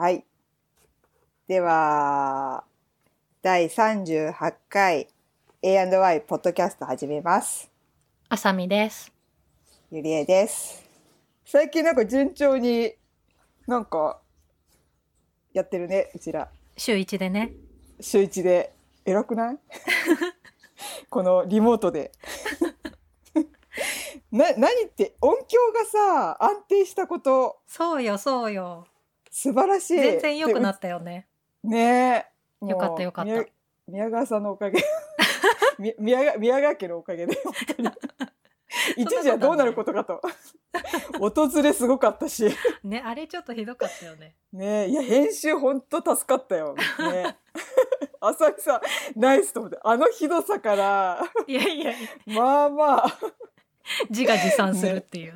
はい。では、第38回 A&Y ポッドキャスト始めます。あさみです。ゆりえです。最近なんか順調になんかやってるね、うちら。週一でね。週一で。偉くない？このリモートで。な、何って音響がさ、安定したこと、そうよ、そうよ。素晴らしい。全然良くなっったよね。ねえ。よかったよかった宮宮川さんのおかげ。み宮川宮川家のおかげで、本当に。一時はどうなることかと。訪れすごかったし。ね、あれちょっとひどかったよね。ねえ、いや、編集本当助かったよ。ね。浅見さん、ナイスと思って。あのひどさから、いやいや、まあまあ、自画自賛するっていう。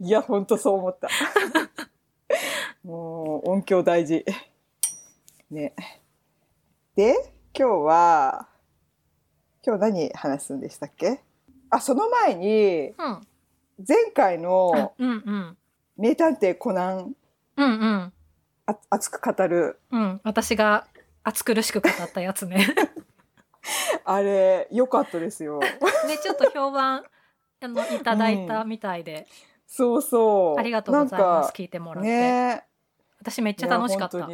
いや、本当そう思った。もう、音響大事。ね。で、今日は、今日何話すんでしたっけ？あ、その前に、うん。前回あのうんうん。名探偵コナン、うんうん。あ熱く語る、うん。私が暑苦しく語ったやつね。あれ、良かったですよ。で、ちょっと評判、あの、いただいたみたいで、そうそう。ありがとうございます。聞いてもらって。ね私めっちゃ楽しかった。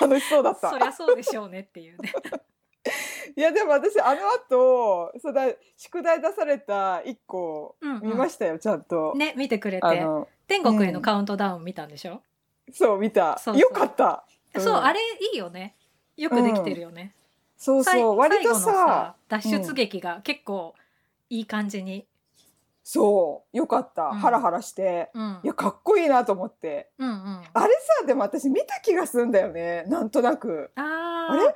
楽しそうだったそ。りゃそうでしょうねっていうね。いやでも私あの後そうだ宿題出された一個うんうん見ましたよ、ちゃんと。ね、見てくれて。天国へのカウントダウン見たんでしょ、そう見たそうそうよかった。うんそう、あれいいよね。よくできてるよね。そうさいそう割と最後のさ脱出劇が結構いい感じに。そう。よかった、うん。ハラハラして。うん。いやかっこいいなと思って。うんうん。あれさでも私見た気がするんだよね。なんとなく。あー。あれ？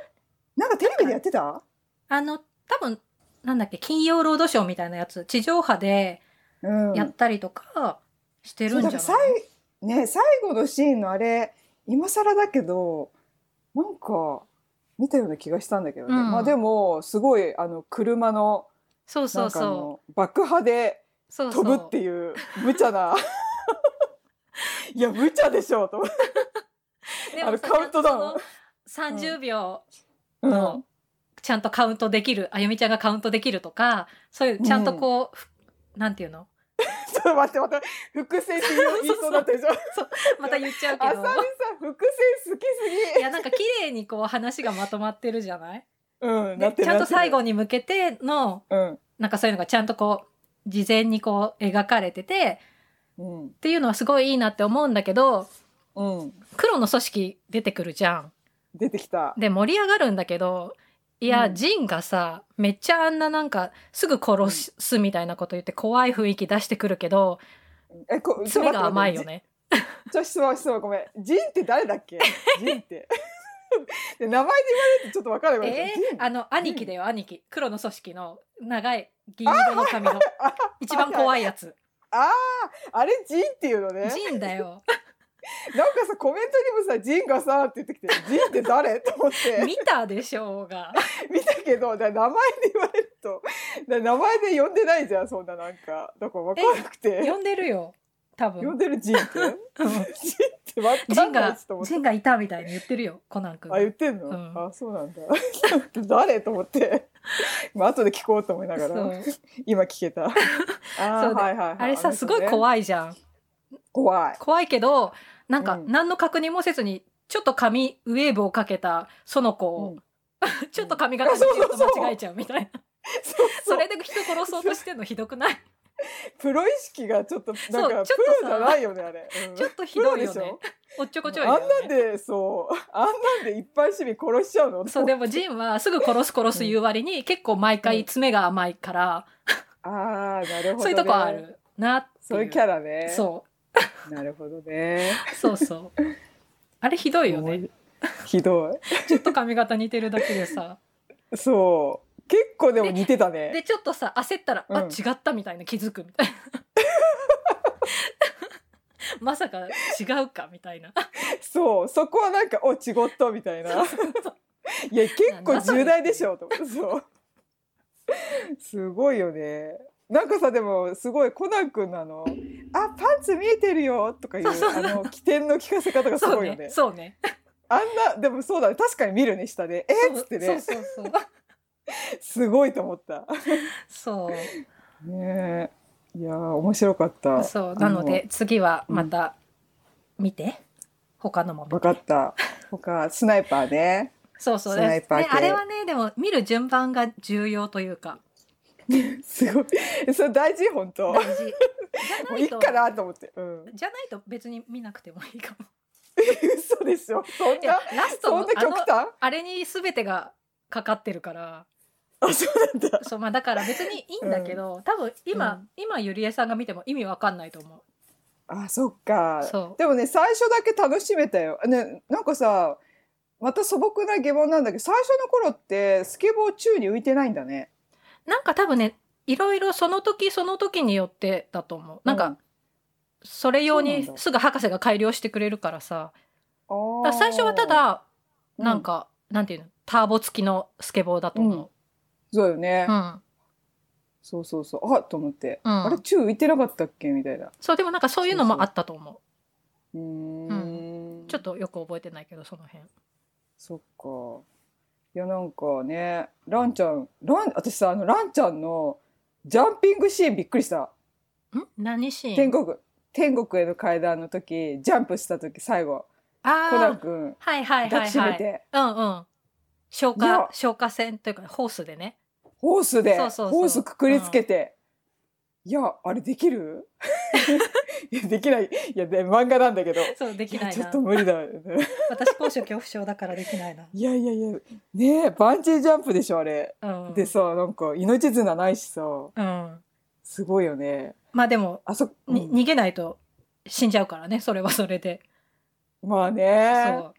なんかテレビでやってた？あの、多分、なんだっけ、金曜ロードショーみたいなやつ、地上波でうん。やったりとかしてるんじゃない、そうだから最ね最後のシーンのあれ今更だけどなんか見たような気がしたんだけどね、うんまあでもすごいあの車のそうそなんかあうその爆破でう。そうそう。飛ぶっていう無茶な。いや無茶でしょうと。であのカウントダウン。その30秒うん。のちゃんとカウントできる、あゆみちゃんがカウントできるとか、そういうちゃんとこう、ふなんていうの？ちょっと待って待って。伏線って言いそうだったでしょ。また言っちゃうけど。あさみ。さん伏線好きすぎ。いやなんか綺麗にこう話がまとまってるじゃない？うんちゃんと最後にに向けてのうん。なんかそういうのがちゃんとこう事前にこう描かれててうんっていうのはすごいいいなって思うんだけどうん黒の組織出てくるじゃん。出てきたで盛り上がるんだけどいや、うんジンがさめっちゃあんななんかすぐ殺すみたいなこと言って怖い雰囲気出してくるけどえこ爪が甘いよね。ちょ、質問、質問、ごめん。ジンって誰だっけ？ジンって。で名前で言われるとちょっとわからない。えー、あの兄貴だよ兄貴黒の組織の長い銀色の髪のあ一番怖いやつ。あー、あれジンっていうのね。ジンだよ。なんかさ、コメントにもさ、ジンがさって言ってきて、ジンって誰？と思って。見たでしょうが。見たけど、だ名前で言われると、だ名前で呼んでないじゃん、そんななんか。だからわかんなくて。呼んでるよ。多分。呼んでるジンって？ジンってわジンかんジンがいたみたいに言ってるよコナン君。あ、言ってんの、うん。あ、そうなんだ。誰？と思って。まあ、後で聞こうと思いながら。今聞けた。あーそうではいはいはい。あれさすごいい。怖いじゃん怖い。怖いけどなんかうん何の確認もせずにちょっと髪ウェーブをかけたその子を、ちょっと髪型似てると間違えちゃうみたいなそれで人殺そうとしてんのひどくない？プロ意識がちょっとなんかプロじゃないよねあれ。うんちょっとひどいよねおっちょこちょいだよあんなんねでそうあんなんで一般市民殺しちゃうの？そうでもジンはすぐ殺す殺す言う割に結構毎回爪が甘いから、ああなるほど、ね。そういうとこあ。るなっていうそういうキャラね。そなるほどね。うそうそうあれひどいよねひどちょっと髪型似てるだけでさい。そう結構でも似てたね。でちょっとさ焦ったら、うんあ違ったみたいな気づくみたいな まさか違うかみたいなそうそこはなんかお違ったみたいな。いや結構重大でしょと思ってそう。すごいよね。なんかさでもすごいコナン君のあの「あパンツ見えてるよ」とかいうあの起点の聞かせ方がすごいよねね。そうね。あんなでもそうだね確かに見るね下で「え？っ?」つってねそうそうそう。すごいと思った。そう。ねえいやー面白かった。そう。なので、次はまた見て。他のも分かった。他 スナイパーね。そうそうスナイパーね系あれはね、でも見る順番が重要というか、すごい。それ大事？本当？も大事。じゃないと、ういいかなと思って。うん。じゃないと別に見なくてもいいかも。嘘でしょ。そんな、ラストそんな極端？あれに全てがかかってるから、あ、そうなんだ。そうまあだから別にいいんだけど、多分今、うん今ゆりえさんが見ても意味わかんないと思う。あ、そっか。そうでもね、最初だけ楽しめたよ。ね、なんかさ、また素朴な疑問なんだけど、最初の頃ってスケボー宙に浮いてないんだね。なんか多分ね、いろいろその時その時によってだと思う。なんか、それ用そうなんだにすぐ博士が改良してくれるからさ。最初はただ、うんなんか、なんていうの、ターボ付きのスケボーだと思う。そうよね。うん。そうそうそう。あと思って。うんあれ、宙浮いてなかったっけ？みたいな。そう、でもなんかそういうのもあったと思うーん。う。ちょっとよく覚えてないけど、その辺。そっか。いや、なんかね、ランちゃん、ラン、私さ、あの、ランちゃんのジャンピングシーンびっくりした。ん？何シーン？天国、天国への階段の時、ジャンプした時、最後、コナンああ、君、はいはいは抱きしいはい。めて、うんうん。消いや火、消火栓というか、ホースでね。ホースで、そうそうそうホースくくりつけて、いや、あれできる？いや、できない。いや、で、漫画なんだけど。そう、できないちょっと。無理だ。私、高所恐怖症だからできないな。いやいやいや、ねえ、バンジージャンプでしょ、あれ。うん。でさ、なんか、命綱ないしさ、うん。すごいよね。まあでも、あそ、うんに逃げないと死んじゃうからね、それはそれで。まあねそう。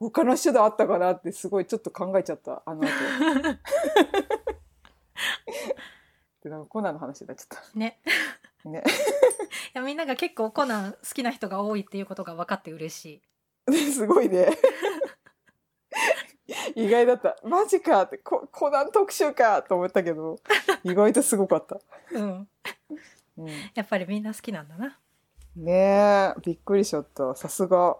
他の手段あったかなってすごいちょっと考えちゃったあの後 でなんかコナンの話になっちゃっね。たね いやみんなが結構コナン好きな人が多いっていうことが分かって嬉しい。すごいね 意外だったマジかってココナン特集かと思ったけど意外とすごかった、うん。うん、やっぱりみんな好きなんだな。ねえびっくりしちゃったさすがま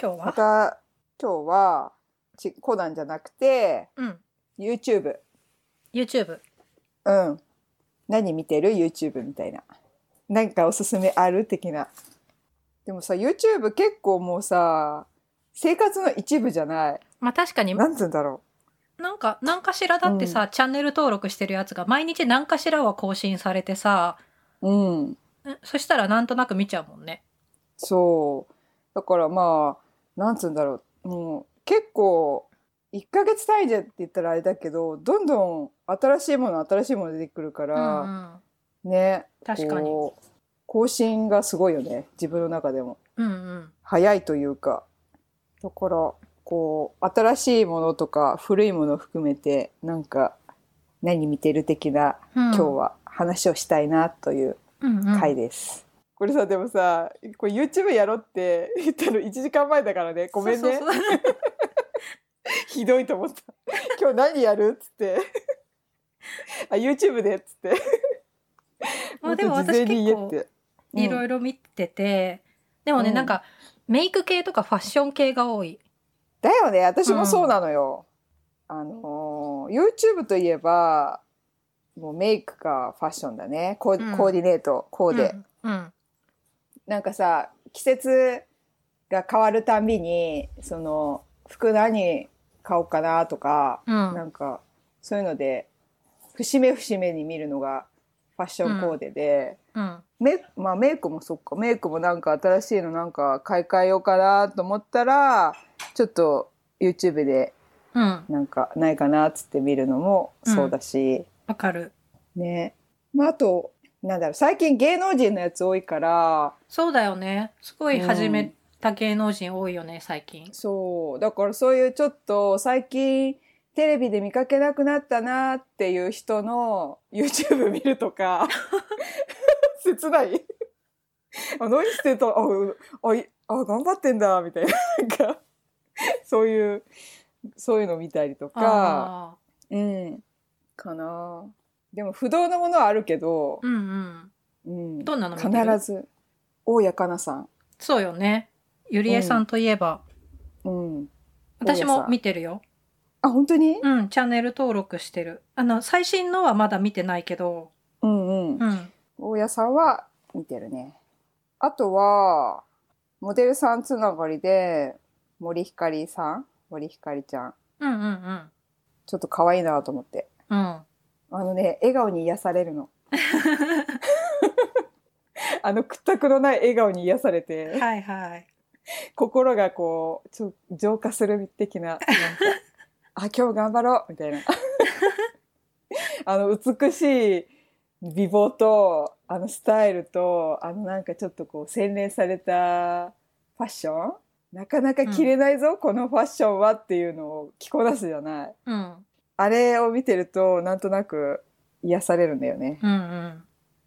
今日は？た今日はちコナンじゃなくてうん。YouTube YouTube。うん。何見てる ?YouTube みたいな。なんかおすすめある？的な。でもさ、YouTube 結構もうさ、生活の一部じゃない。まあ確かに、なんつうんだろなんか、何かしらだってさ、チャンネル登録してるやつが毎日何かしらは更新されてさ、う。うん。えそしたらなんとなく見ちゃうもんね。そう。だからまあ、なんつうんだろう。もう結構、1ヶ月単位でって言ったらあれだけど、どんどん新しいもの新しいもの出てくるかうんら、うん。ね。確かに。こう更新がすごいよね。自分の中でも。うんうん。早いというかだからこう新しいものとか古いものを含めてなんか何見てる的なうん、今日は話をしたいなといううんうん、回です。これさでもさこれ YouTube やろうって言ったの1時間前だからねごめんねそうそうそう ひどいと思った。今日何やるっつって。あ YouTube でっつって。まあでももっと事前に言えって。うん。いろいろ見てて、でもね、うん。なんかメイク系とかファッション系が多い。だよね。私もそうなのよ、あのー YouTube といえばもうメイクかファッションだね。コー,、うん。コーディネートコーデ、うん。うん。なんかさ季節が変わるたんびにその服何買おうかなとか、うんなんかそういうので節目節目に見るのがファッションコーデで、うん。メまあメイクもそっかメイクもなんか新しいのなんか買い替えようかなと思ったらちょっと YouTube でうん。なんかないかなっつって見るのもそうだし、わかる。ねまああとなんだろう最近芸能人のやつ多いからそうだよね。すごい始めた芸能人多いよね、最近。そう。だからそういうちょっと最近テレビで見かけなくなったなっていう人の YouTube 見るとか 切ない。あ何してた？あうあいあ頑張ってんだみたいななんかそういうそういうの見たりとかあうん。かな。でも不動のものはあるけど、うんうん。うん、どんなの必ず大谷かなさん、そうよね。ゆりえさんといえば、うん、私も見てるよ。あ本当に、うん、チャンネル登録してる。あの、最新のはまだ見てないけど、うんうんうん。大家さんは見てるねあとはモデルさんつながりで森ひかりさん森ひかりちゃんうんうんうん。ちょっと可愛いなと思ってうん。あのね笑顔に癒されるの あの屈託のない笑顔に癒されてはいはい。心がこうちょ浄化する的ななんか あ今日頑張ろうみたいな。あの美しい美貌とあのスタイルとあのなんかちょっとこう洗練されたファッション？なかなか着れないぞ、このファッションはっていうのを着こなすじゃない。うん。あれを見てるとなんとなく癒されるんだよね。うんうん。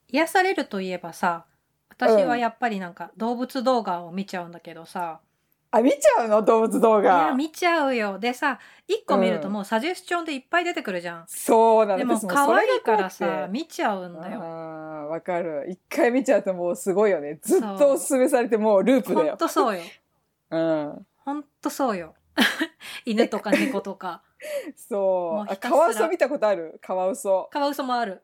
癒されるといえばさ、私はやっぱりなんか動物動画を見ちゃうんだけどさ、あ見ちゃうの？動物動いや、画見ちゃうよ。でさ、一個見るともうサジェスチョンでいっぱい出てくるじゃん。そうなのでも可愛いからさ、て見ちゃうんだよ。わかる。一回見ちゃうともうすごいよね。ずっとおすすめされてもうループほだよ。んとそうよ。うん。ほんとそうよ。犬とか猫とか。そう。あカワウソ見たことある？カワウソ。カワウソもある。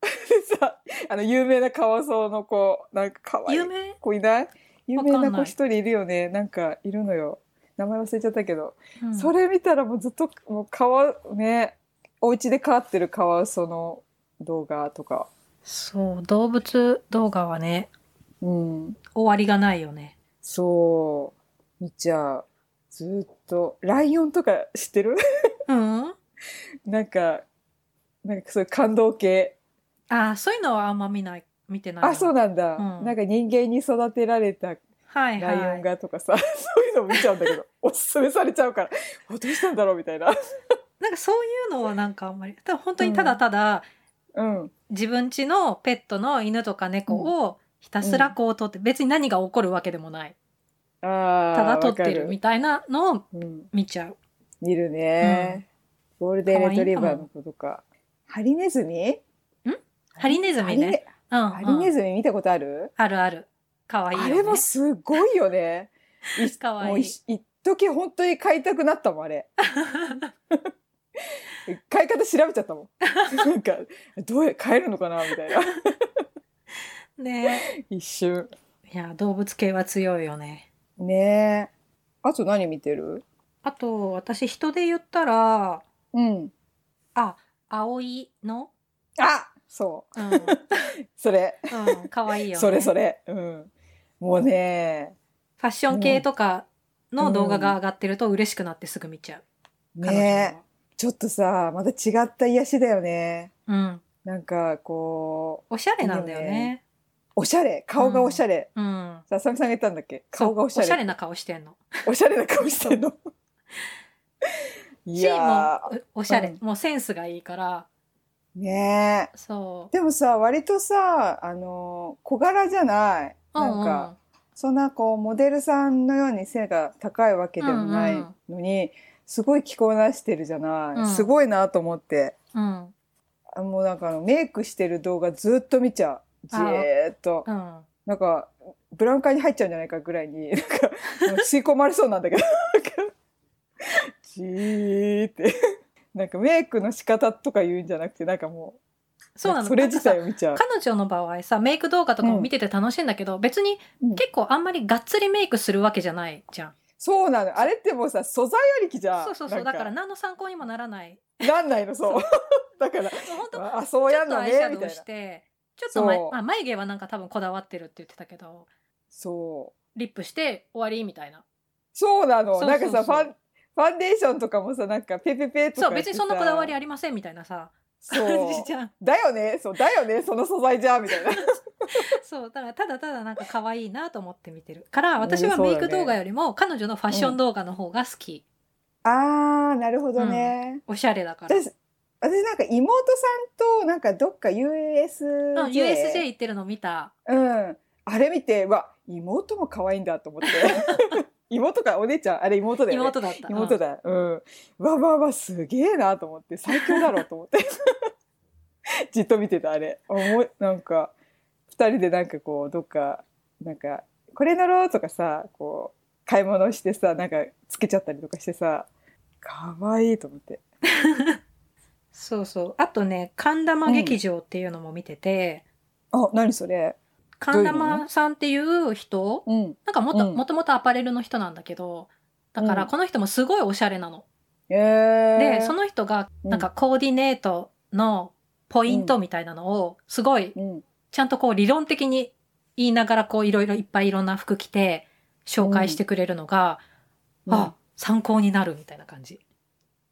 でさあの有名なカワウソの子なんか可愛い。有名？子いない？有名な子一人いるよね。なんかいるのよ。名前忘れちゃったけど、うん。それ見たらもうずっともうカワねお家で飼ってるカワウソの動画とか。そう、動物動画はね、うん。終わりがないよね。そう。見ちゃう。ずっと。ライオンとか知ってる？うん。なんかなんかそういう感動系あーそういうのはあんま見ない、見てない。な。あそうなんだ、うん。なんか人間に育てられたはいはい。ライオンがとかさ、そういうの見ちゃうんだけど おすすめされちゃうからあどうしたんだろうみたいな。なんかそういうのはなんかあんまり、ただ本当にただただ、うん。自分家のペットの犬とか猫をひたすらこう撮って、別に何が起こるわけでもない。ああただ撮ってるみたいなのをうん、見ちゃう。見るね、ゴールデンレトリバーの子とか。ハリネズミ？ハリネズミね。うん、うん。ハリネズミ見たことある、あるある。かわいいよ、ね。あれもすごいよね。いかわい。いもうい一時本当に買いたくなったもんあれ。買い方調べちゃったもん。なんかどうや買えるのかなみたいな。ね。一瞬。いや、動物系は強いよね。ね。えあと何見てる？あと、私人で言ったら、うん。あ、葵のあそう。うん。それ。うん、かわいいよね。それそれ。うん。もうね。ファッション系とかの動画が上がってると嬉しくなってすぐ見ちゃう。ね。えちょっとさまた違った癒しだよね。はうん。なんかこう。おしゃれなんだよね。おしゃれ。顔がおしゃれ、うん。さあさみさんが言ったんだっけ？顔がおしゃれ。おしゃれな顔してんの。おしゃれな顔してんの。いし、やもうおおしゃれ、うん。もうセンスがいいから、ーねえ。そう。でもさ割とさあの小柄じゃない？なんか、そんなこうモデルさんのように背が高いわけでもないのに、すごい着こなしてるじゃない、うん。すごいなと思って。うん。あもうなんかあのメイクしてる動画ずっと見ちゃう。じーっと。うん。うん。なんかブラウン管に入っちゃうんじゃないかぐらいに なんか吸い込まれそうなんだけど。じーってなんかメイクの仕方とか言うんじゃなくてなんかもうそうなの。それ自体なんかを見ちゃうさ。彼女の場合さ、メイク動画とかも見てて楽しいんだけど、別にうん結構あんまりがっつりメイクするわけじゃないじゃん。そうなのあれってもうさ素材ありきじゃんそうそうそう。だから何の参考にもならない。なんないのそう だから本当あそうちょっとやんのアイシャドウねみたいなして、ちょっとまあ、眉毛はなんか多分こだわってるって言ってたけど、そうリップして終わりみたいな。そうなのなんかさファンファンデーションとかもさなんかペペペとかそう、別にそんなこだわりあありませんみたいなさ、そう。感じじゃん。だよね。そうだよね。その素材じゃんみたいな。そう、だからただただなんか可愛いなと思って見てる。から、私はメイク動画よりも彼女のファッション動画の方が好き。あーなるほどね、おしゃれだから。私私なんか妹さんとなんかどっか USJ、うん、USJ 行ってるの見た。うん。あれ見てうわ妹も可愛いんだと思って 妹かお姉ちゃんあれ妹だよね。妹だった。うん妹だ。うん。わわわすげえなと思って最強だろうと思って。じっと見てたあれ。おもなんか二人でなんかこうどっかなんかこれ乗ろうとかさこう買い物してさなんかつけちゃったりとかしてさかわいいと思って。そうそう。あとね、神玉劇場っていうのも見てて、あ何それ？神玉さんっていう人、うん。なんかもと、うん。もともとアパレルの人なんだけど、だからうん。この人もすごいおしゃれなの。えー、で、その人がうん。なんかコーディネートのポイントみたいなのをすごいうん。ちゃんとこう理論的に言いながらこういろいろいっぱいいろんな服着て紹介してくれるのが、うん。あ、参考になるみたいな感じ。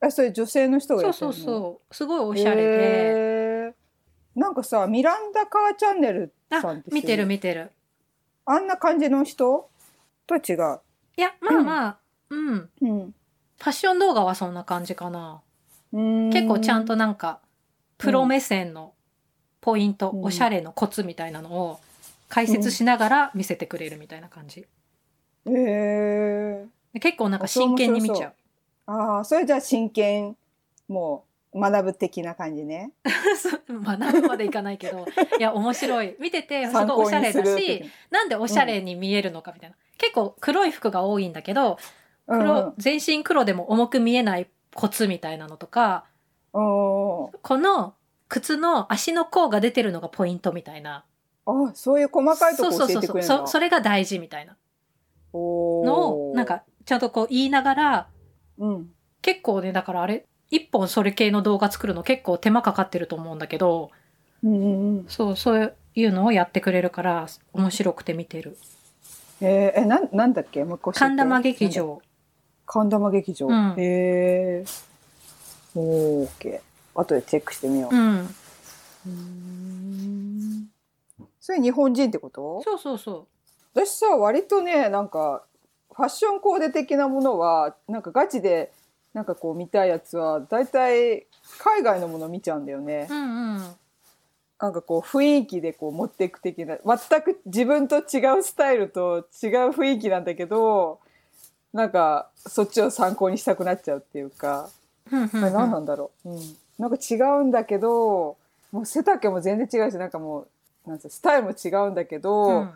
えそれ女性の人がそうそうそう。すごいおしゃれで。なんかさミランダ・カーチャンネルさんあ見てるる見てる。あんな感じの人とは違う、いや、まあまあ、うん。フうんァッション動画はそんな感じかな。うーん、結構ちゃんとなんか、プロ目線のポイント、うんおしゃれのコツみたいなのを解説しながら見せてくれるみたいな感じ。へえで結構なんか真剣に見ちゃう。ああそれじゃあ真剣もう学ぶ的な感じね 学ぶまでいかないけど、いや、面白い。見てて、すごい参おしゃれだし、なんでおしゃれに見えるのかみたいな。結構黒い服が多いんだけど、黒、全身黒でも重く見えないコツみたいなのとか、うんうんこの靴の足の甲が出てるのがポイントみたいな。あそういう細かいとこ教えそうそうそうそうてくれるんだそ。それが大事みたいなのを、なんか、ちゃんとこう言いながら、うん結構ね、だからあれ、一本それ系の動画作るの結構手間かかってると思うんだけど、うんうんうん。そう、そういうのをやってくれるから、面白くて見てる。えー、えなんなんだっけ？もう一個神玉劇場。神玉劇場、うん。へえオーケー。後でチェックしてみよう、うん。うーん。それ日本人ってこと？そうそうそ私さ割とねなんかファッションコーデ的なものはなんかガチでなんかこう見たいやつは大体海外のもの見ちゃうんだよねう。う。んうん。なんかこう雰囲気でこう持っていく的な全く自分と違うスタイルと違う雰囲気なんだけどなんかそっちを参考にしたくなっちゃうっていうか、何なんだろう、うん、なんか違うんだけどもう背丈も全然違うしなんかもうなんスタイルも違うんだけど、うん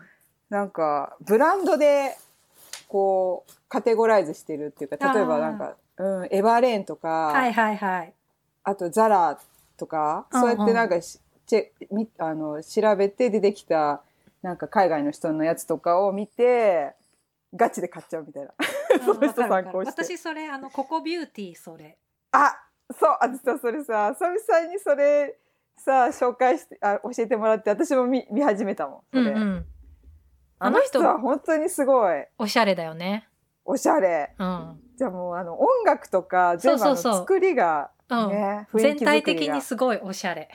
なんかブランドでこうカテゴライズしてるっていうか例えばなんか、うん、エバーレーンとか、はいはいはい。あとザラとか、うんうんそうやってなんかしチェみあの調べて出てきたなんか海外の人のやつとかを見てガチで買っちゃうみたいな。その人参考して私それ、あの、ココビューティーそれ。あそう私さそれさ久々にそれさ紹介してあ教えてもらって私も見見始めたもんそれ、うんうん。あの人は本当にすごいおしゃれだよね。おしゃれ。うん。じゃあもうあの音楽とか全部あの作りがうん。全体的にすごいおしゃれ。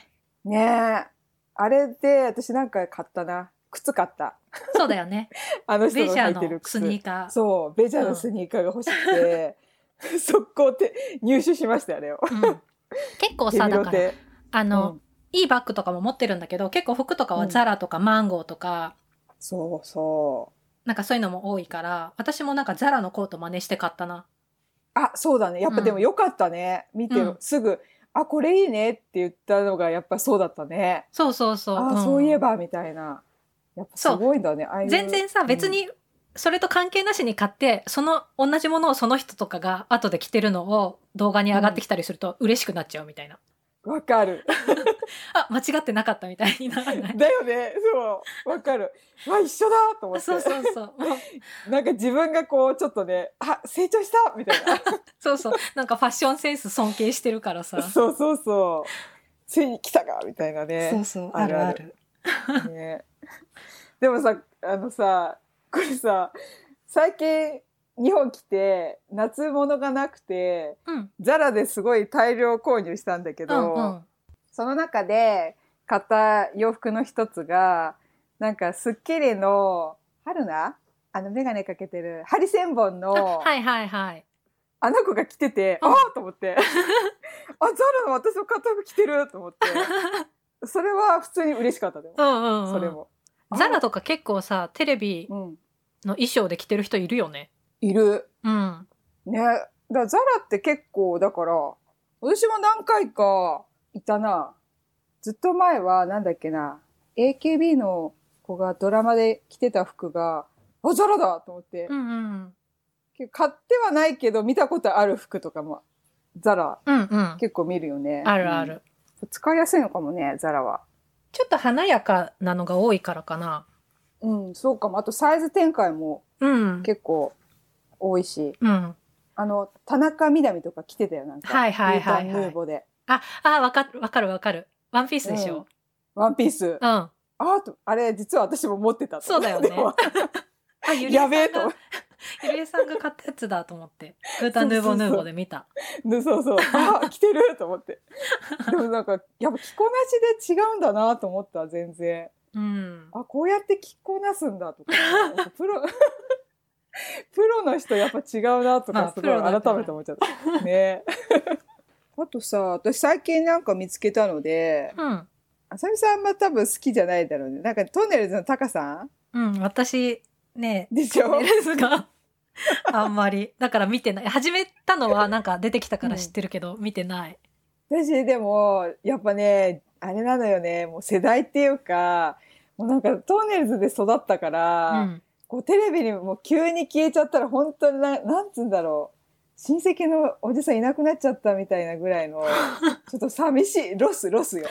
ね。えあれで私なんか買ったな。靴買った。そうだよね。あの人ジャーの履いてる靴。スニーカー。そうベジャーのスニーカーが欲しくて、速攻って入手しましたよ。あれをうん。結構さ、だから、テあの、うん。いいバッグとかも持ってるんだけど、結構服とかはザラとかマンゴーとか、そうそなんかそういうのも多いから、私もなんかザラのコート真似して買ったな。うあそうだね。やっぱでもよかったね、見てる、うん。すぐあこれいいねって言ったのがやっぱそうだったね。そうそうそう。あ、ん。そういえばみたいな。やっぱすごいんだね。ああ全然さ、別に、それと関係なしに買って、その同じものをその人とかが後で着てるのを動画に上がってきたりすると嬉しくなっちゃうみたいな。うんわかる あ、間違ってなかったみたいにならない？だよねそうわかるわ一緒だと思ってそうそうそう。なんか自分がこうちょっとねあ成長したみたいなそうそう。なんかファッションセンス尊敬してるからさ。そうそうそうついに来たかみたいなねそうそう。あるあある。ね、でもさあのさこれさ最近日本来て夏物がなくてうん。ザラですごい大量購入したんだけうど、んうん。その中で買った洋服の一つがなんか『スッキリ』の春菜？あの眼鏡かけてるハリセンボンのあはいはいはい。あの子が着てて、うんああと思って あザラの私の買った服着てると思って それは普通に嬉しかったでも、うんうん、うん。それ。も。ザラとか結構さ、テレビうん、の衣装で着てる人いるよね。いる。うん。ね。だザラって結構、だから、私も何回かいたな。ずっと前は、なんだっけな、AKB の子がドラマで着てた服が、あ、ザラだと思って、うんうん。買ってはないけど見たことある服とかも、ザラうんうん。結構見るよね。あるある。うん使いやすいのかもね、ザラは。ちょっと華やかなのが多いからかな。うん、そうかも。あとサイズ展開もうん。結構多いし、うん。あの、田中みな実とか着てたよ、なんか。はいはいはいはいルーーボで。あ、あ、わかるわかるわかる。ワンピースでしょ？ワンピース。うん。あと、あれ、実は私も持ってたと。そうだよねあ、ゆりえさんがやべえと。ゆりえさんが買ったやつだと思って。ルータンヌーボーヌーボーで見た。でそうそう。あ、着てると思って。でもなんか、やっぱ着こなしで違うんだなと思った、全然。うん。あ、こうやって着こなすんだとか。プロ、プロの人やっぱ違うなとまあか、すごい改めて思っちゃった。ねあとさ、私最近なんか見つけたので、うん。あさみさんあんま多分好きじゃないだろうね。なんかトンネルズのタカさん？うん。私、ね、でしょ？ネルズが あんまり。だから見てない。始めたのはなんか出てきたから知ってるけど、見てない。私でも、やっぱね、あれなのよね、もう世代っていうか、もうなんかとんねるずで育ったから、うん。こうテレビにもう急に消えちゃったら本当にな、なんつうんだろう。親戚のおじさんいなくなっちゃったみたいなぐらいの、ちょっと寂しい、ロス、ロスよ。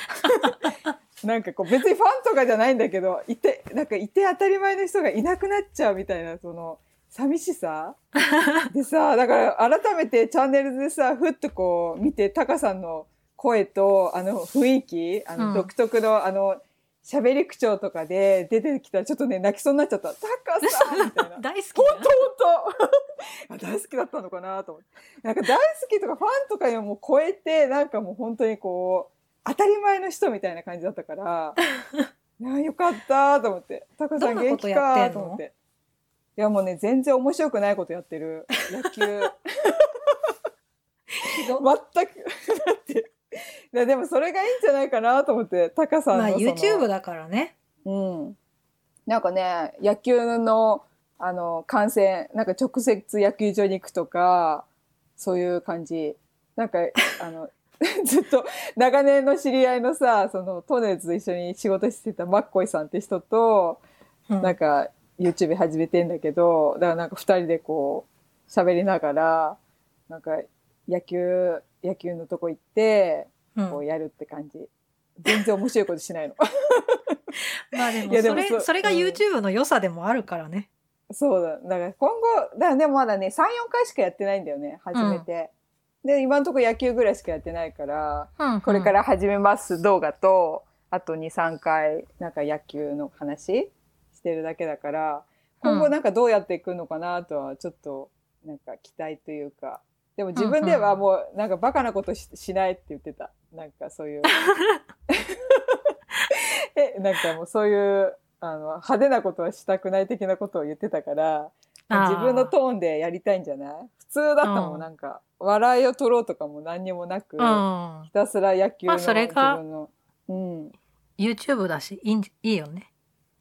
なんかこう別にファンとかじゃないんだけど、いて、なんかいて当たり前の人がいなくなっちゃうみたいな、その、寂しさ。でさ、だから改めてチャンネルでさ、ふっとこう見て、タカさんの声と、あの雰囲気、あうん。の独特の、あの、喋り口調とかで出てきたらちょっとね、泣きそうになっちゃった。タカさんみたいな。大好き本だ当本当あ大好きだったのかなと思って。なんか大好きとかファンとかよもう超えて、なんかもう本当にこう、当たり前の人みたいな感じだったから、いや、よかったと思って。タカさん元気かと思って。いや、もうね、全然面白くないことやってる。野球。全く、だって。いやでもそれがいいんじゃないかなと思って、タカさんのまあ。YouTube だからね。うん。なんかね、野球の、あの、観戦、なんか直接野球場に行くとか、そういう感じ。なんか、あの、ずっと長年の知り合いのさ、その、トネーズと一緒に仕事してたマッコイさんって人と、うんなんか YouTube 始めてんだけど、だからなんか二人でこう、喋りながら、なんか野球、野球のとこ行って、うんこうやるって感じ。全然面白いことしないの。まあでもいやでそれ、もそれがうん YouTube の良さでもあるからね。そうだ。だから今後、だでもまだね、3、4回しかやってないんだよね、始めて。で、今のところ野球ぐらいしかやってないから、うんこれから始めます動画と、あと2、3回、なんか野球の話してるだけだから、今後なんかどうやっていくのかなとは、ちょっと、なんか期待というか、でも自分ではもう、なんかバカなことししないって言ってた。なんかそういう。え、なんかもうそういう、あの、派手なことはしたくない的なことを言ってたから、自分のトーンでやりたいんじゃない？普通だったもん、うんなんか、笑いを取ろうとかも何にもなく、うんひ。たすら野球のまあそれ自が分の。うん。YouTube だし、いいいいよね。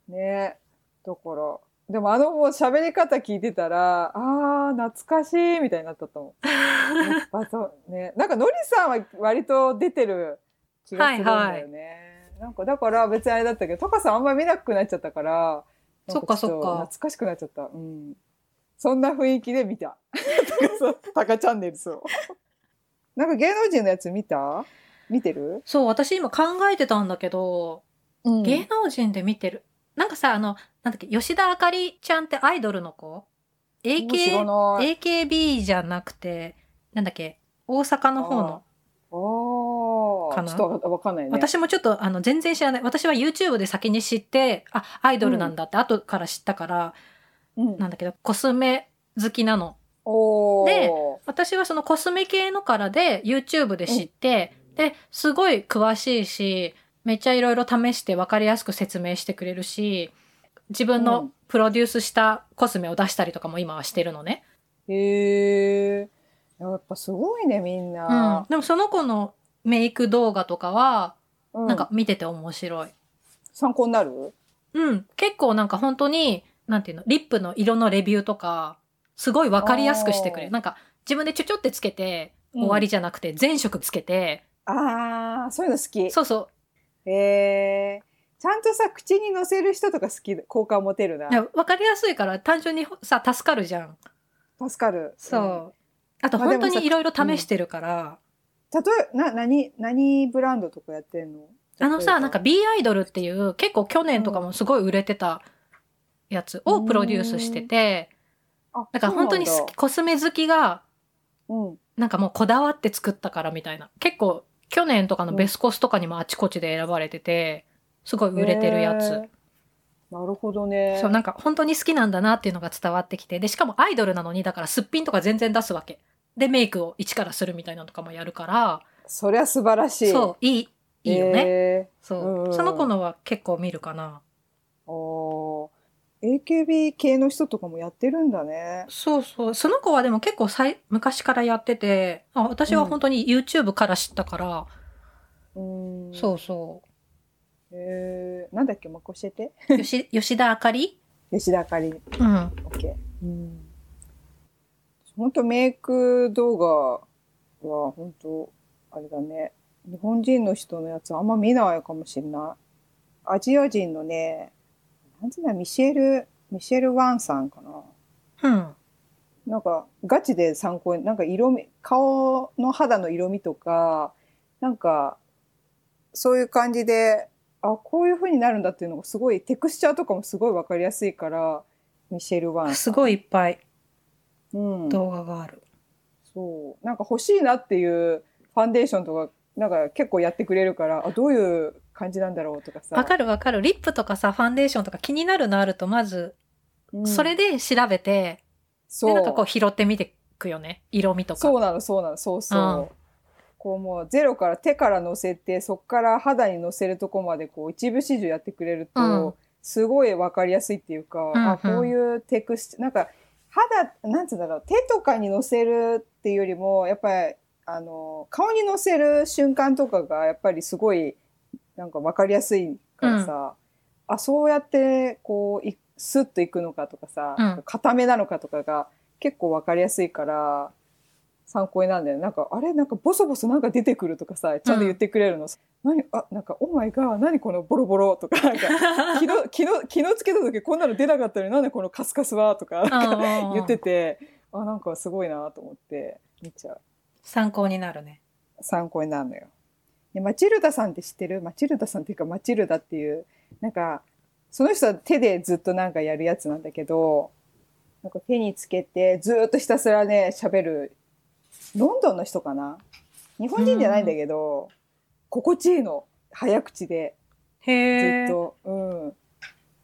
ねだから、でもあのもう喋り方聞いてたら、あー、懐かしいみたいになったと思う。やっぱそうね。なんかのりさんは割と出てる気がするんだよね。なんかだから別にあれだったけど、トカさんあんまり見なくなっちゃったから、そっかそっか懐かしくなっちゃった。うん。そんな雰囲気で見た。タカチャンネルそう。なんか芸能人のやつ見た？見てる、そう、私今考えてたんだけど、うん芸能人で見てる。なんかさ、あの、なんだっけ、吉田あかりちゃんってアイドルの子 ?AK。AKB じゃなくて、なんだっけ、大阪の方の。ああ、かな？ちょっとわわかんないね。私もちょっとあの全然知らない。私は YouTube で先に知って、あ、アイドルなんだって後から知ったから、うんなんだけど、コスメ好きなの。で私はそのコスメ系のからで YouTube で知って、で、すごい詳しいし、めっちゃいろいろ試して分かりやすく説明してくれるし、自分うのんプロデュースしたコスメを出したりとかも今はしてるのね。へえ。やっぱすごいね、みんうんな。。でもその子のメイク動画とかは、うなんか見てて面白い。参考になる？うん。結構なんか本当に、なんていうの、リップの色のレビューとか、すごいわかりやすくしてくれる。なんか自分でちょちょってつけてうん終わりじゃなくて、全色つけて、ああ、そういうの好き。そうそう。えー、ちゃんとさ、口に乗せる人とか好き、好感持てるな。いやわかりやすいから単純にさ、助かるじゃん。助かる。そう。んあとまあでもさ本当にいろいろ試してるから、例えな、何、何ブランドとかやってんの？あのさ、なんか B アイドルっていう結構去年とかもすごい売れてたやつをプロデュースしてて、あだから本当にコスメ好きがなんだなんかもうこだわって作ったからみたいな。結構去年とかのベスコスとかにもあちこちで選ばれてて、すごいうん。売れてるやつ。なるほどね。そう、なんか本当に好きなんだなっていうのが伝わってきて。で、しかもアイドルなのに、だからすっぴんとか全然出すわけ。で、メイクを一からするみたいなのとかもやるから、そりゃ素晴らしい。そう、いい、いいよね。ね。そう、うんその子のは結構見るかな。おー AKB 系の人とかもやってるんだね。そうそう。その子はでも結構さい昔からやってて、あ私は本当に YouTube から知ったから、うん。そうそえー、なんだっけ、もう教えて。う。吉 吉田あかり？吉田あかり。うん。オッケー。うん。本当メイク動画は本当あれだね。日本人の人のやつあんま見ないかもしれない。アジア人のね、なんつうのミシェル、ミシェル・ワンさんかな？うん。なんかガチで参考に、なんか色味、顔の肌の色味とか、なんかそういう感じで、あ、こういう風になるんだっていうのがすごい、テクスチャーとかもすごいわかりやすいから、ミシェル・ワン。すごいいっぱいうん。動画がある。そう。なんか欲しいなっていうファンデーションとか、なんか結構やってくれるから、あ、どういう感じなんだろうとかさ。わかるわかる。リップとかさ、ファンデーションとか気になるのあると、まず、うんそれで調べて、そう。で、なんかこう拾ってみてくよね。色味とか。そうなの、そうなの、そうそう。うんこうもうゼロから手から乗せて、そこから肌に乗せるとこまでこう一部始終やってくれると、うんすごいわかりやすいっていうか、んうんあ、こういうテクスチなんか肌、なんつうんだろう、手とかに乗せるっていうよりも、やっぱり、あの、顔に乗せる瞬間とかがやっぱりすごい、なんかわかりやすいからさ、あ、そうやってこうい、スッといくのかとかさ、うん固めなのかとかが結構わかりやすいから、参考になるんだよね。なんか、あれ？なんかボソボソなんか出てくるとかさ、ちゃんと言ってくれるの。何？あ、なんか、オーマイガー、何このボロボロとか、なんか、昨日、昨日、昨日つけた時こんなの出なかったのになんでこのカスカスはとか、なんかうんうんうん言ってて、あ、なんかすごいなと思って見ちゃう。参考になるね。参考になるのよ。でマチルダさんって知ってる？マチルダさんっていうかマチルダっていう、なんか、その人は手でずっとなんかやるやつなんだけど、なんか手につけてずーっとひたすらね、喋る、ロンドンの人かな？日本人じゃないんだけど、心地いいの。早口で、ず。っと、うん。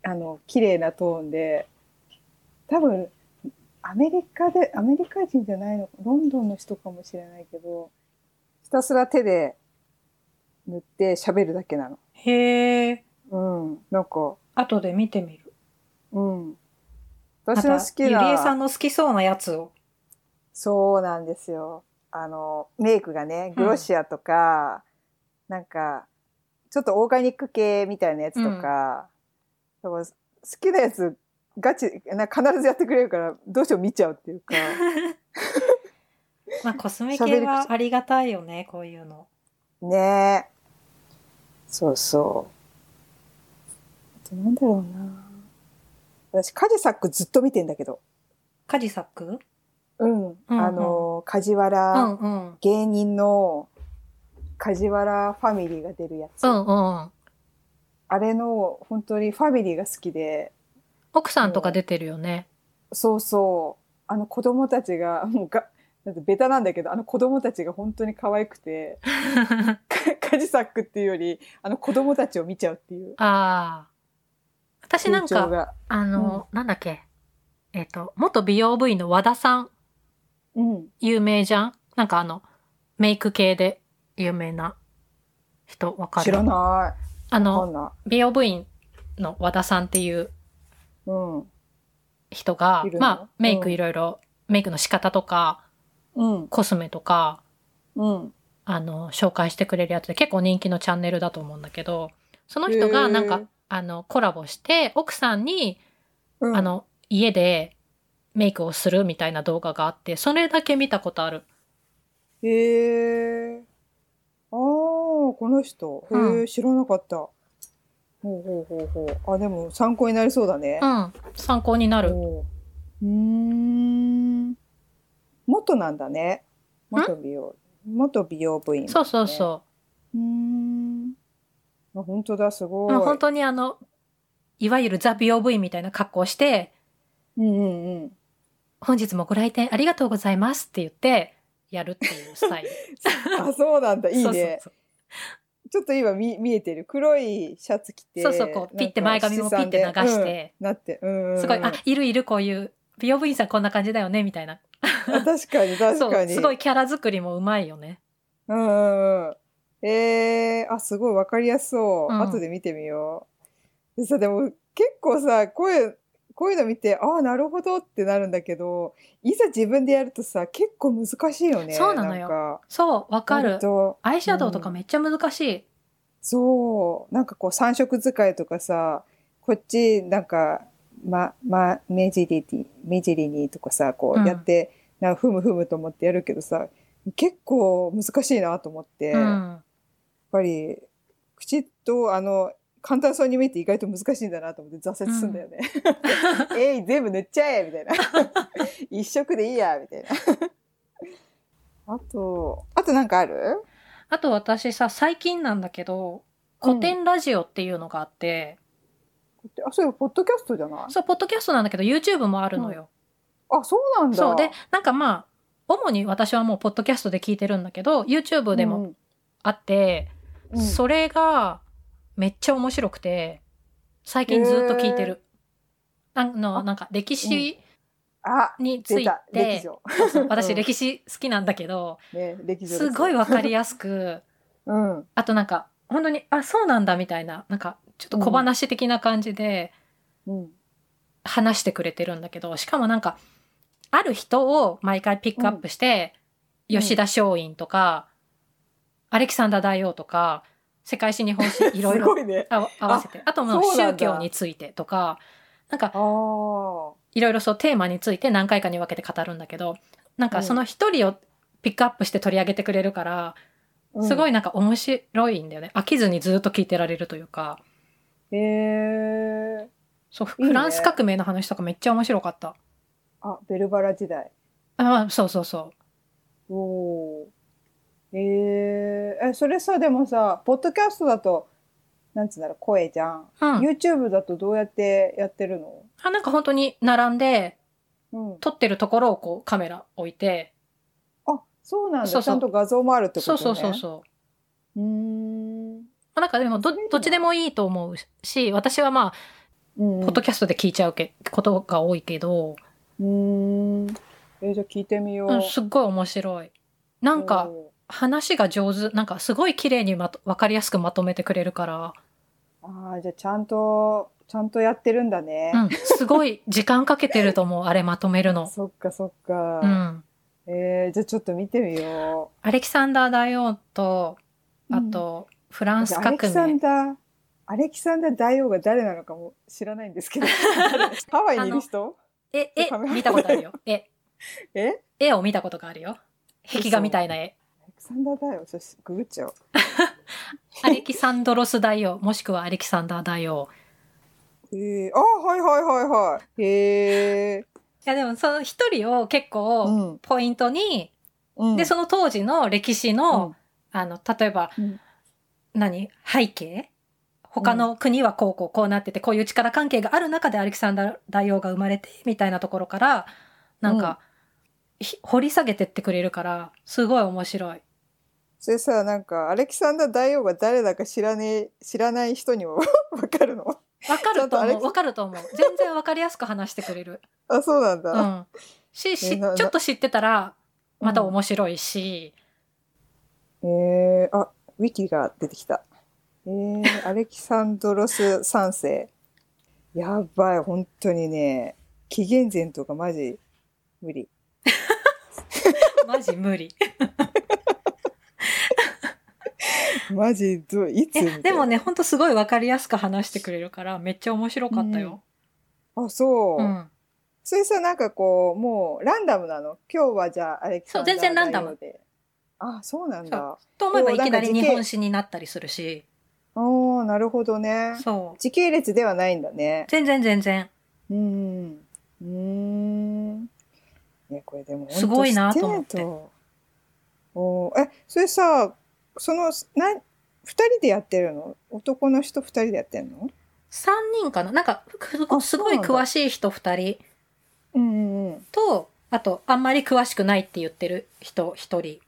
あの、綺麗なトーンで、多分、アメリカで、アメリカ人じゃないの、ロンドンの人かもしれないけど、ひたすら手で塗って喋るだけなの。へえ。うん。なんか、後で見てみる。うん。ま私の好きたゆりえさな、んの好きそうなやつを。そうなんですよ。あの、メイクがね、グロシアとか、なんか、ちょっとオーガニック系みたいなやつとか、だから好きなやつ、ガチ、な必ずやってくれるから、どうしても見ちゃうっていうか。まあコスメ系はありがたいよね、こういうの。ねえ。そうそう。あとなんだろうな。私、カジサックずっと見てんだけど。カジサック？うん。うんあの、梶う原、んうん。芸人の梶原ファミリーが出るやつ。うんうん。あれの、本当にファミリーが好きで、奥さんとか出てるよね。そうそう。あの子供たちが、もうが、だってベタなんだけど、あの子供たちが本当に可愛くて、か カジサックっていうより、あの子供たちを見ちゃうっていう。ああ。私なんか。あの、なんだっけ？えっ、と、元美容部員の和田さん、うん。有名じゃん？なんかあの、メイク系で有名な人、わかる？知らない。あの、んな美容部員の和田さんっていう。人がいる、の？まあ、メイクうんいろいろ、メイクの仕方とか、うん。コスメとか、うん。あの、紹介してくれるやつで結構人気のチャンネルだと思うんだけど、その人がなんかへー、あの、コラボして、奥さんに、うんあ、の、家でメイクをするみたいな動画があって、それだけ見たことある。へえ。ああ、この人。へえ、う知らなかった。ほうほうほうほう。あ、でも参考になりそうだね。うん。参考になる。うーん。元なんだね。元美容。元美容部員、そうそうそうーん。あ、本当だ、すごう。い。本当にあの、いわゆるザ・美容部員みたいな格好をして、うんうんうん。本日もご来店ありがとうございますって言って、やるっていうスタイル。あ、そうなんだ。いいね。そうそうそうちょっと今見見えてる。黒いシャツ着て。そうそうこうピッて前髪もピッて流してうんなって。うんうんうんすごい、あ、いるいるこういう、美容部員さんこんな感じだよね、みたいな。あ確かに 確かに。すごいキャラ作りもうまいよね。うんうんうん。えー、あ、すごいわかりやすそう。うん後で見てみよう。でさ、でも結構さ、こういう、こういうの見て、ああ、なるほどってなるんだけど、いざ自分でやるとさ、結構難しいよね。そうなのよそう、わかるアイシャドウとかめっちゃ難しい。そう。なんかこう三色使いとかさ、こっちなんか、ま、ま、目尻に、目尻にとかさ、こうんうやって、なんかふむふむと思ってやるけどさ、結構難しいなと思って、うやっん。ぱり、口と、あの、簡単そうに見えて意外と難しいんだなと思って挫折するんだよね。えい、全部塗っちゃえみたいな。一色でいいやみたいな。あと、あとなんかある？あと私さ、最近なんだけど、古典ラジオっていうのがあって、あ、そうポッドキャストじゃない？そう、ポッドキャストなんだけど、YouTube もあるのよ。あ、そうなんだ。そう。で、なんかまあ、主に私はもうポッドキャストで聞いてるんだけど、YouTube でもあって、うん、うん。それがめっちゃ面白くて、最近ずっと聞いてる。あの、あなんか歴史あ、について、私うん歴史好きなんだけど、ね、すごいわかりややすく、うん。あとなんか、本当に、あ、そうなんだみたいな、なんか、ちょっと小話的な感じでうん。話してくれてるんだけど、しかもなんか、ある人を毎回ピックアップして、うん吉田松陰とか、アレキサンダー大王とか、世界史日本史いろいろ 合わせて。あともう宗教についてとか、なんか。いろいろそうテーマについて何回かに分けて語るんだけど、なんかその一人をピックアップして取り上げてくれるから、すごい。いなんか面白いんだよね。飽きずにずっと聞いてられるというか、へえ。そう、フランス革命の話とかめっちゃ面白かった。あ、ベルバラ時代。あ、そうそうそおお。へえ。え、それさ、でもさ、ポッドキャストだと、なんつうんだろう、声じゃん。う。うん。YouTube だとどうやってやってるの？あ、なんか本当に並んで、うん。撮ってるところをこうカメラ置いて、あ、そうなんだ。そうそうちゃんと画像もあるってことね。そうそうそうそう。う。うーん。まあなんかでもどどっちでもいいと思うし、私はまあ、うん。ポッドキャストで聞いちゃうけことが多いけど、うーん。え、じゃあ聞いてみよう。うん、すっごい面白い。なんか、お話が上手、なんかすごい綺麗にまと、わかりやすくまとめてくれるから、ーああ、じゃあちゃんと、ちゃんとやってるんだね。うん、すごい時間かけてると思う、あれまとめるの。そっかそっか。うん。えー、じゃあちょっと見てみよアレキサンダー大王と、う。あと、フラうん、ンス革アレキサン命。ダー、アレキサンダー大王が誰なのかも知らないんですけど。ハワイにいる人？え、え見たことあるよ。え、え？絵を見たことがあるよ。壁画みたいな絵。アレキサンダー大王？ちょっとググっちゃおう。アレキサンドロス大王、もしくはアレキサンダー大王。えー、あはいはいはいはい。へえ。いやでもその一人を結う構ん。ポイントに、うん、で、その当時の歴史の、あの、例えば、うん何？背景？他の国はこうこうこうなってて、こういう力関係がある中でアレキサンダー大王が生まれて、みたいなところから、なんか、ひ掘り下げてってくれるから、すごい面白い。それさ、なんか、アレキサンダー大王が誰だか知らねえ、知らない人にも わかるの？わかると思う。ちゃんとアレキわかると思う。全然わかりやすく話してくれる。あ、そうなんだ。うん。し、しちょっと知ってたら、また面白いし、えー、あ、ウィキが出てきた。えー、アレキサンドロス三世。やばい、本当にね、紀元前とかマジ無理。マジ無理。マジどう、いつでもね、ほんとすごいわかりやすく話してくれるから、めっちゃ面白かったよ。あ、そう。うん。それさ、なんかこう、もうランダムなの？今日はじゃあアレキサンダーそう全然ランダムで。あ、そうなんだ。と思えばいきなり日本史になったりするし。おー、なるほどね。そう。時系列ではないんだね。全然全然。うん。うーん。ね、これでもすごいなと思っておーえ、それさ、その、な、二人でやってるの？男の人二人でやってんの？3人かな？なんか、すごい詳しい人2人うんうんうん。と、あと、あんまり詳しくないって言ってる人1人。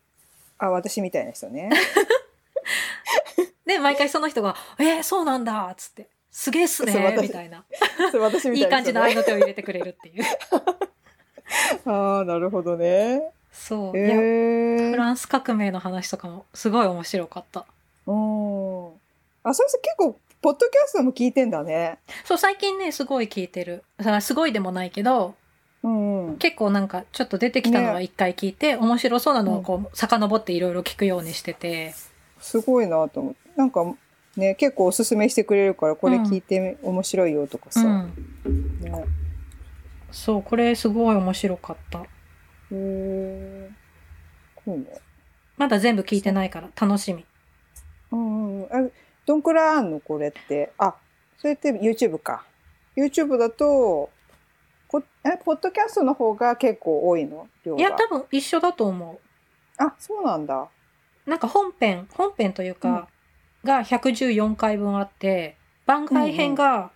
あ、私みたいな人ね。で、毎回その人が、えー、そうなんだっつって、すげえっすねみたいな。いいたい。感じの合いの手を入れてくれるっていう。ああ、なるほどね。そう。へいや、えフランス革命の話とかもすごい面白かった。うん。あ、それさ結構、ポッドキャストも聞いてんだね。そう、最近ね、すごい聞いてる。さすごいでもないけど、うんうん。結構なんかちょっと出てきたのは一回聞いて、面白そうなのをこう、遡っていろいろ聞くようにしてて。すごいなと思って。なんか、ね、結構おすすめしてくれるから、これ聞いて面白いよとかさ。うん。ね、そう、これすごい面白かった。へえ。いいね。まだ全部聞いてないから楽しみ。うんうん。あ、どんくらいあんのこれって？あ、それって YouTube か。YouTube だと、こえ、ポッドキャストの方が結構多いの？いや、多分一緒だと思あ、そうなんだ。う。なんか本編、本編というか、が114回分あって、番外編が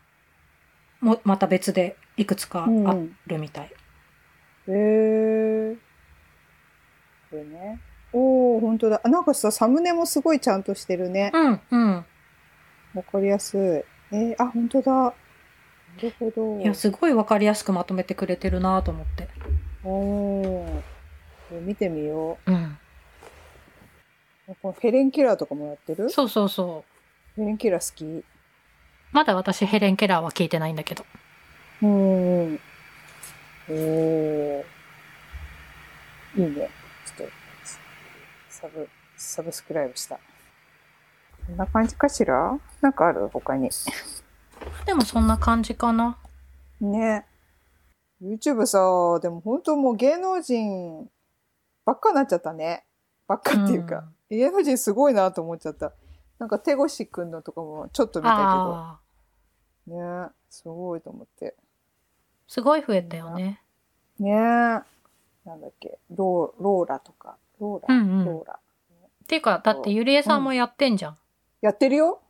もまた別でいくつかあうんうん。るみたい。へえ。これね。おお、本当だ。あなんかさ、サムネもすごいちゃんとしてるね。うん、うん。わかりやすい。えー、あ、本当だ。なるほど。いや、すごいわかりやすくまとめてくれてるなと思って。おお。見てみようん。う。このヘレン・ケラーとかもやってる？そうそうそう。ヘレン・ケラー好き？まだ私ヘレン・ケラーは聞いてないんだけど。うんうん。おお。いいね。ちょっと、サブ、サブスクライブした。こんな感じかしら？なんかある？他に。でもそんな感じかな。ね。YouTube さ、でも本当もう芸能人ばっかになっちゃったね。ばっかっていうか、芸能人すごいなと思っちゃった。なんか手越くんのとかもちょっと見た。けど、ね。すごいと思って。すごい増えたよね。ねなんだっけ、ローローラとか、ローラ、うんうんローラ。っていうか、だってゆりえさんもやってんじゃん。やってるよ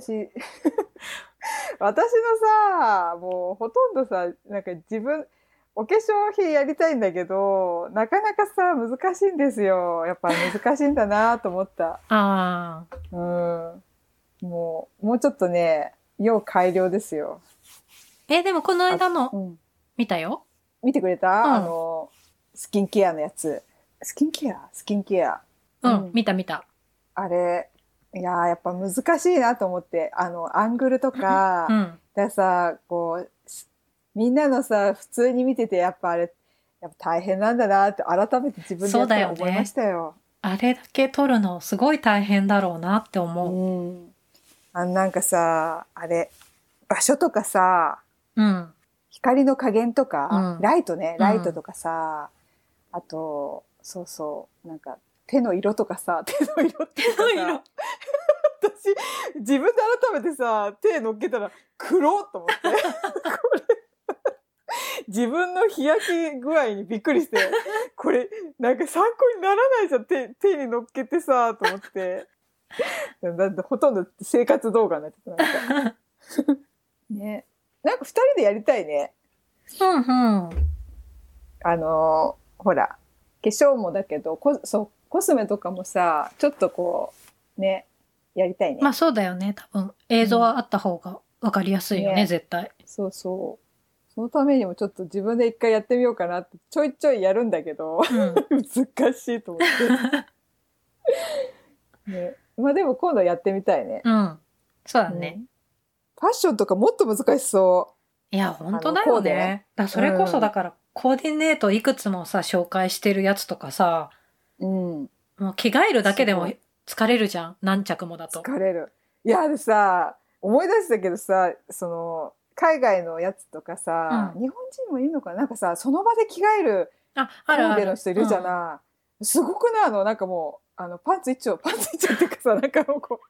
私、私のさ、もうほとんどさ、なんか自分、お化粧品やりたいんだけど、なかなかさ、難しいんですよ。やっぱ難しいんだなと思った。ああ。うん。もう、もうちょっとね、要改良ですよ。え、でもこの間のうん。見たよ。見てくれた、うんあの、スキンケアのやつ。スキンケア？スキンケア。うん、うん見た見た。あれ、いやーやっぱ難しいなと思って、あの、アングルとか、うん。ださ、こう、すみんなのさ、普通に見てて、やっぱあれ、やっぱ大変なんだなって改めて自分でやっ思いましたよ。あれだけ撮るのすごい大変だろうなってう思う。ん。あのなんかさ、あれ、場所とかさ、うん。光の加減とか、うんライトね、うんライトとかさ、あと、そうそう、なんか手の色とかさ、手の色って手の色 私、自分で改めてさ、手乗っけたら黒っと思って。これ自分の日焼け具合にびっくりして、これ、なんか参考にならないじゃん、手、手に乗っけてさ、と思って。だってほとんど生活動画になってた。なんかね。なんか二人でやりたいね。うんうん。あのーほら、化粧もだけど、コそうコスメとかもさ、ちょっとこう、ね、やりたいね。まあそうだよね。多分映像はあった方がわかりやすいよね、ね絶対。そうそう。そのためにもちょっと自分で一回やってみようかなって、ちょいちょいやるんだけど、うん。難しいと思って。ね。まあでも今度やってみたいね。うん。そうだね。ファッションとかもっと難しそいや、本当だよね。だそれこそだから、コーディネートいくつもさ、紹介してるやつとかさ、う。うん。もう着替えるだけですも疲れるじゃん。何着もだと。疲れる。いや、でさ、思い出したけどさ、その、海外のやつとかさ、うん日本人もいるのかな？なんかさ、その場で着替えるあ、あるある。コーデの人いるじゃない。すごくない？あの、なんかもう、あの、パンツ一丁、パンツ一丁っていうかさ、なんかもうこ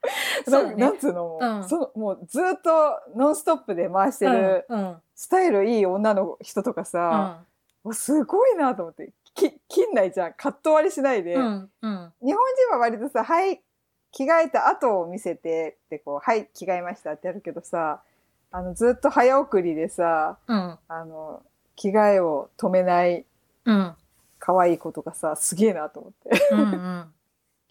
う、そうだねなんつうの？もう、うんそのもうずっとノンストップで回してる、スタイルいい女の人とかさ、もうすごいなと思って、き切んないじゃん。カット割りしないで。うんうん日本人は割とさ、はい、着替えた後を見せてってこう、はい、着替えましたってやるけどさ、あの、ずっと早送りでさ、うんあの、着替えを止めないうん可愛い子とかさ、すげえなと思って。うんうん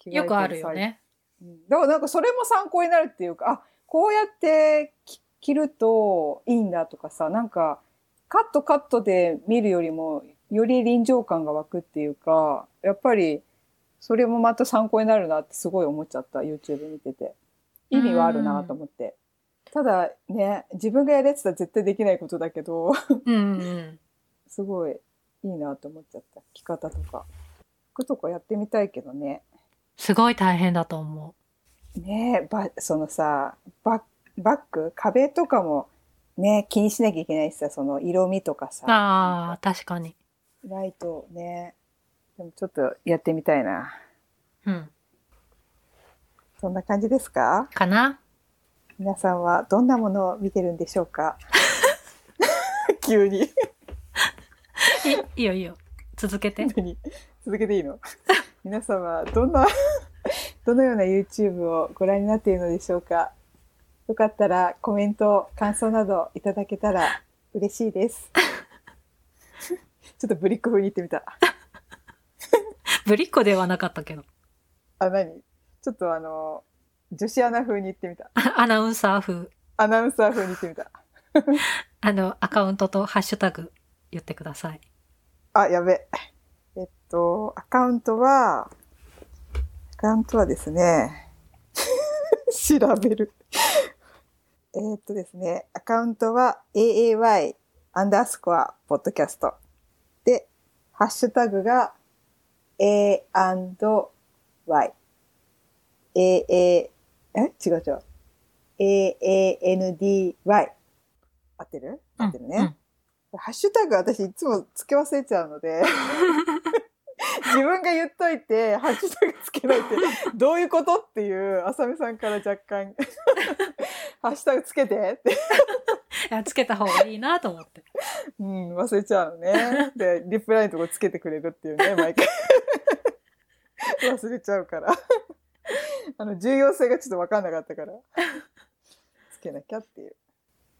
よくあるよね。うん。だからなんかそれも参考になるっていうか、あ、こうやってき着るといいんだとかさ、なんか、カットカットで見るよりも、より臨場感が湧くっていうか、やっぱり、それもまた参考になるなってすごい思っちゃった、YouTube 見てて。意味はあるなと思って。ただね、自分がやるやつは絶対できないことだけど、うんうん すごいいいなと思っちゃった。着方とか。服とかやってみたいけどね。すごい大変だと思ねえ、ば、そのさ、ババッグ、壁とかもね、気にしなきゃいけないしさ、その色味とかさう。、ああ、確かに。ライトね。でもちょっとやってみたいな。うん。そんな感じですか？かな？皆さんはどんなものを見てるんでしょうか？急に。いいいよいいよ。続けて。何？続けていいの？皆さんはどんな、どのような YouTube をご覧になっているのでしょうか？よかったらコメント、感想などいただけたら嬉しいです。ちょっとブリック風に言ってみた。ぶりっ子ではなかったけど。あ、何？ちょっとあの、女子アナ風に言ってみた。アナウンサー風。アナウンサー風に言ってみた。あの、アカウントとハッシュタグ言ってください。あ、やべ。えっと、アカウントは、アカウントはですね、調べる。えーっとですね、アカウントは AAY アンダースコアポッドキャスト。で、ハッシュタグが A&Y。AA、え？違う違う。AANDY。合ってる？合ってるね。ハッシュタグ私いつも付け忘れちゃうので、自分が言っといて、ハッシュタグつけないって、どういうこと？っていう、あさみさんから若干、ハッシュタグつけてって、つけた方がいいなと思って。うん、忘れちゃうのね。で、リプライのとこつけてくれるっていうね、毎回。忘れちゃうから。あの、重要性がちょっとわかんなかったから、つけなきゃっていう。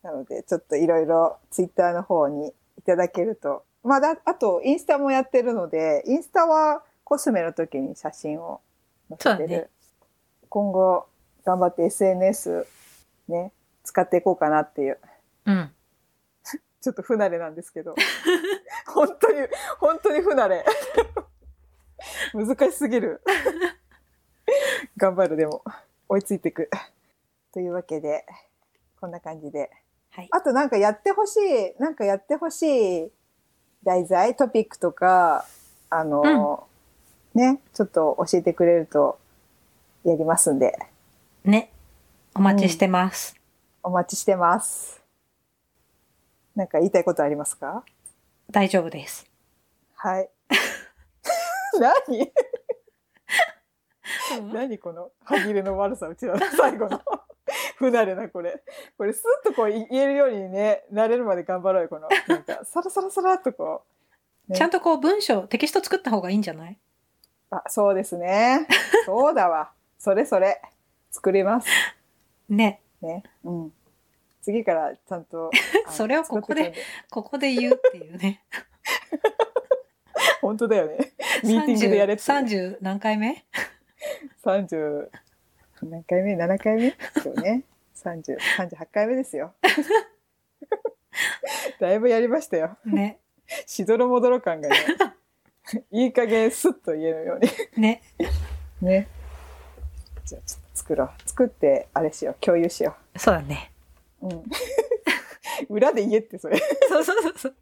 なので、ちょっといろいろツイッターの方にいただけると。まあ、だあと、インスタもやってるので、インスタはコスメの時に写真を載せてる。今後、頑張って SNS ね、使っていこうかなっていう。うん。ちょっと不慣れなんですけど。本当に、本当に不慣れ。難しすぎる。頑張る、でも。追いついていく。というわけで、こんな感じで。はい。あとなんかやってほしい、なんかやってほしい題材、トピックとか、あの、ね、ちょっと教えてくれるとやりますんで、ね。お待ちしてます。お待ちしてます。なんか言いたいことありますか？大丈夫です。はい。何？何この？歯切れの悪さうちの最後の。不慣れなこれ。これスッとこう言えるようにね慣れるまで頑張ろうよこの。なんかサラサラサラっとこう、ね。ちゃんとこう文章、テキスト作った方がいいんじゃない？あそうですね。そうだわ。それそれ。作ります。ね。ね。うん次からちゃんと それをここでここで言うっていうね。本当だよね。ミーティングでやれって。30 30何回目？30何回目？7回目？今日ね。30 38回目ですよ。だいぶやりましたよ。ね。しどろもどろ感がねいい加減スッと言えるように。ね。ね。じゃあちょっと作ろう。作ってあれしよう。共有しよそうだね。う、うん、裏で言えってそれそうそうそうそう。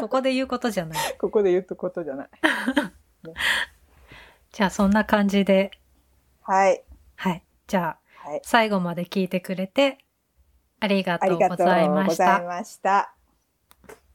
ここで言うことじゃない。ここで言うことじゃない じゃあそんな感じで、はいはい。じゃあはい最後まで聞いてくれてありがあとうごりがとうざいましございた。ました